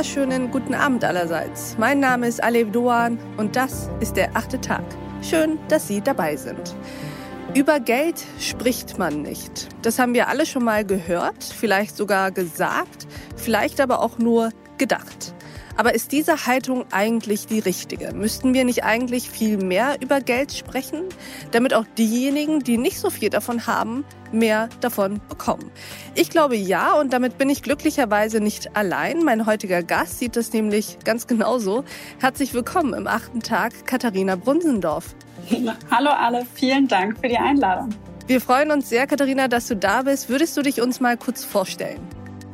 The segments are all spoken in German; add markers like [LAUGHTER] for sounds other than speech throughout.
wunderschönen guten Abend allerseits. Mein Name ist Alev Doan und das ist der achte Tag. Schön, dass Sie dabei sind. Über Geld spricht man nicht. Das haben wir alle schon mal gehört, vielleicht sogar gesagt, vielleicht aber auch nur gedacht. Aber ist diese Haltung eigentlich die richtige? Müssten wir nicht eigentlich viel mehr über Geld sprechen, damit auch diejenigen, die nicht so viel davon haben, mehr davon bekommen? Ich glaube ja und damit bin ich glücklicherweise nicht allein. Mein heutiger Gast sieht das nämlich ganz genauso. Herzlich willkommen im achten Tag, Katharina Brunsendorf. [LAUGHS] Hallo alle, vielen Dank für die Einladung. Wir freuen uns sehr, Katharina, dass du da bist. Würdest du dich uns mal kurz vorstellen?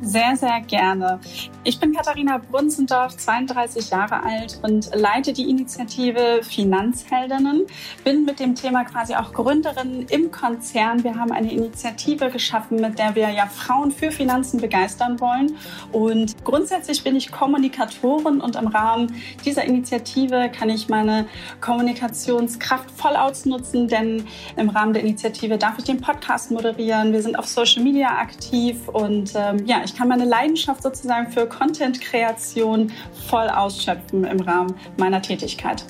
Sehr, sehr gerne. Ich bin Katharina Brunzendorf, 32 Jahre alt und leite die Initiative Finanzheldinnen. Bin mit dem Thema quasi auch Gründerin im Konzern. Wir haben eine Initiative geschaffen, mit der wir ja Frauen für Finanzen begeistern wollen. Und grundsätzlich bin ich Kommunikatorin und im Rahmen dieser Initiative kann ich meine Kommunikationskraft voll ausnutzen, denn im Rahmen der Initiative darf ich den Podcast moderieren. Wir sind auf Social Media aktiv und ähm, ja, ich kann meine Leidenschaft sozusagen für Content-Kreation voll ausschöpfen im Rahmen meiner Tätigkeit.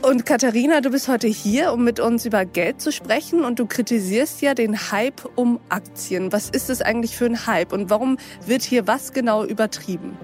Und Katharina, du bist heute hier, um mit uns über Geld zu sprechen und du kritisierst ja den Hype um Aktien. Was ist es eigentlich für ein Hype und warum wird hier was genau übertrieben?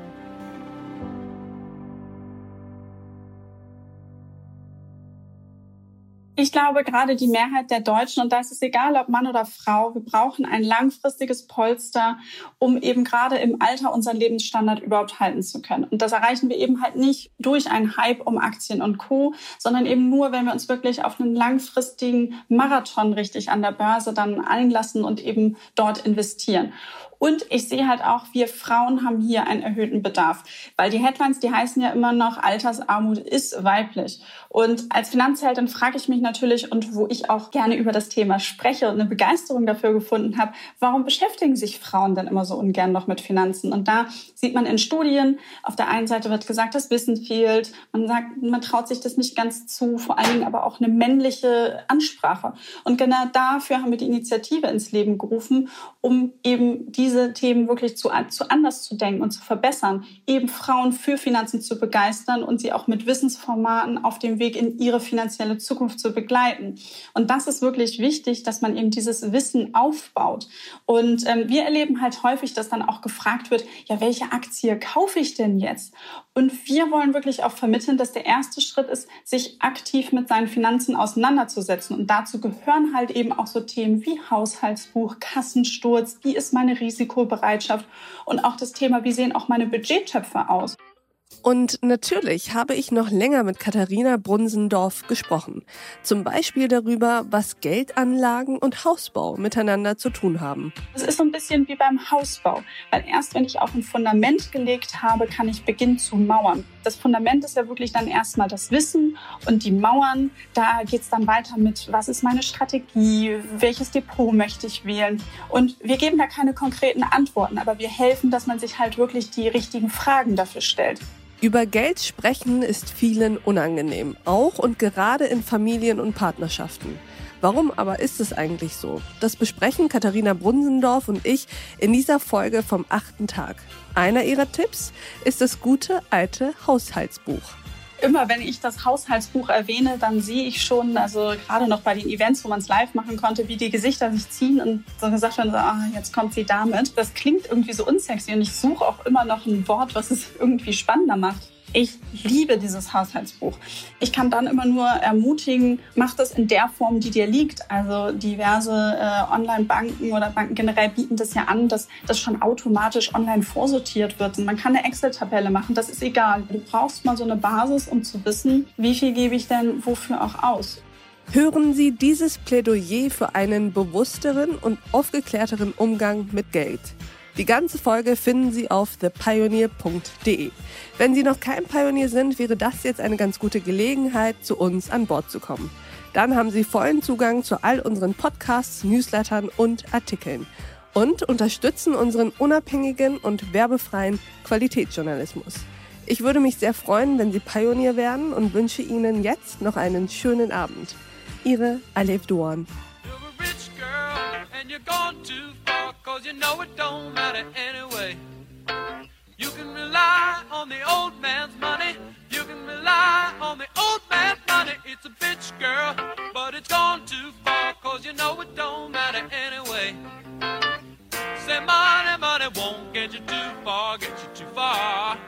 Ich glaube, gerade die Mehrheit der Deutschen, und da ist es egal, ob Mann oder Frau, wir brauchen ein langfristiges Polster, um eben gerade im Alter unseren Lebensstandard überhaupt halten zu können. Und das erreichen wir eben halt nicht durch einen Hype um Aktien und Co., sondern eben nur, wenn wir uns wirklich auf einen langfristigen Marathon richtig an der Börse dann einlassen und eben dort investieren. Und ich sehe halt auch, wir Frauen haben hier einen erhöhten Bedarf, weil die Headlines, die heißen ja immer noch, Altersarmut ist weiblich. Und als Finanzheldin frage ich mich natürlich, und wo ich auch gerne über das Thema spreche und eine Begeisterung dafür gefunden habe, warum beschäftigen sich Frauen denn immer so ungern noch mit Finanzen? Und da sieht man in Studien, auf der einen Seite wird gesagt, das Wissen fehlt, man sagt, man traut sich das nicht ganz zu, vor allen Dingen aber auch eine männliche Ansprache. Und genau dafür haben wir die Initiative ins Leben gerufen, um eben diese diese Themen wirklich zu, zu anders zu denken und zu verbessern, eben Frauen für Finanzen zu begeistern und sie auch mit Wissensformaten auf dem Weg in ihre finanzielle Zukunft zu begleiten. Und das ist wirklich wichtig, dass man eben dieses Wissen aufbaut. Und ähm, wir erleben halt häufig, dass dann auch gefragt wird, ja, welche Aktie kaufe ich denn jetzt? Und wir wollen wirklich auch vermitteln, dass der erste Schritt ist, sich aktiv mit seinen Finanzen auseinanderzusetzen. Und dazu gehören halt eben auch so Themen wie Haushaltsbuch, Kassensturz, wie ist meine Risikobereitschaft und auch das Thema, wie sehen auch meine Budgettöpfe aus. Und natürlich habe ich noch länger mit Katharina Brunsendorf gesprochen. Zum Beispiel darüber, was Geldanlagen und Hausbau miteinander zu tun haben. Es ist so ein bisschen wie beim Hausbau, weil erst wenn ich auch ein Fundament gelegt habe, kann ich beginnen zu mauern. Das Fundament ist ja wirklich dann erstmal das Wissen und die Mauern, da geht es dann weiter mit, was ist meine Strategie, welches Depot möchte ich wählen. Und wir geben da keine konkreten Antworten, aber wir helfen, dass man sich halt wirklich die richtigen Fragen dafür stellt. Über Geld sprechen ist vielen unangenehm, auch und gerade in Familien und Partnerschaften. Warum aber ist es eigentlich so? Das besprechen Katharina Brunsendorf und ich in dieser Folge vom achten Tag. Einer ihrer Tipps ist das gute alte Haushaltsbuch immer wenn ich das Haushaltsbuch erwähne, dann sehe ich schon, also gerade noch bei den Events, wo man es live machen konnte, wie die Gesichter sich ziehen und so gesagt werden, so, ah, jetzt kommt sie damit. Das klingt irgendwie so unsexy und ich suche auch immer noch ein Wort, was es irgendwie spannender macht. Ich liebe dieses Haushaltsbuch. Ich kann dann immer nur ermutigen, mach das in der Form, die dir liegt. Also diverse äh, Online-Banken oder Banken generell bieten das ja an, dass das schon automatisch online vorsortiert wird. Und man kann eine Excel-Tabelle machen, das ist egal. Du brauchst mal so eine Basis, um zu wissen, wie viel gebe ich denn wofür auch aus. Hören Sie dieses Plädoyer für einen bewussteren und aufgeklärteren Umgang mit Geld. Die ganze Folge finden Sie auf thepioneer.de. Wenn Sie noch kein Pionier sind, wäre das jetzt eine ganz gute Gelegenheit, zu uns an Bord zu kommen. Dann haben Sie vollen Zugang zu all unseren Podcasts, Newslettern und Artikeln und unterstützen unseren unabhängigen und werbefreien Qualitätsjournalismus. Ich würde mich sehr freuen, wenn Sie Pionier werden und wünsche Ihnen jetzt noch einen schönen Abend. Ihre Alev Duan. Cause you know it don't matter anyway. You can rely on the old man's money. You can rely on the old man's money. It's a bitch, girl, but it's gone too far. Cause you know it don't matter anyway. Say money, money won't get you too far, get you too far.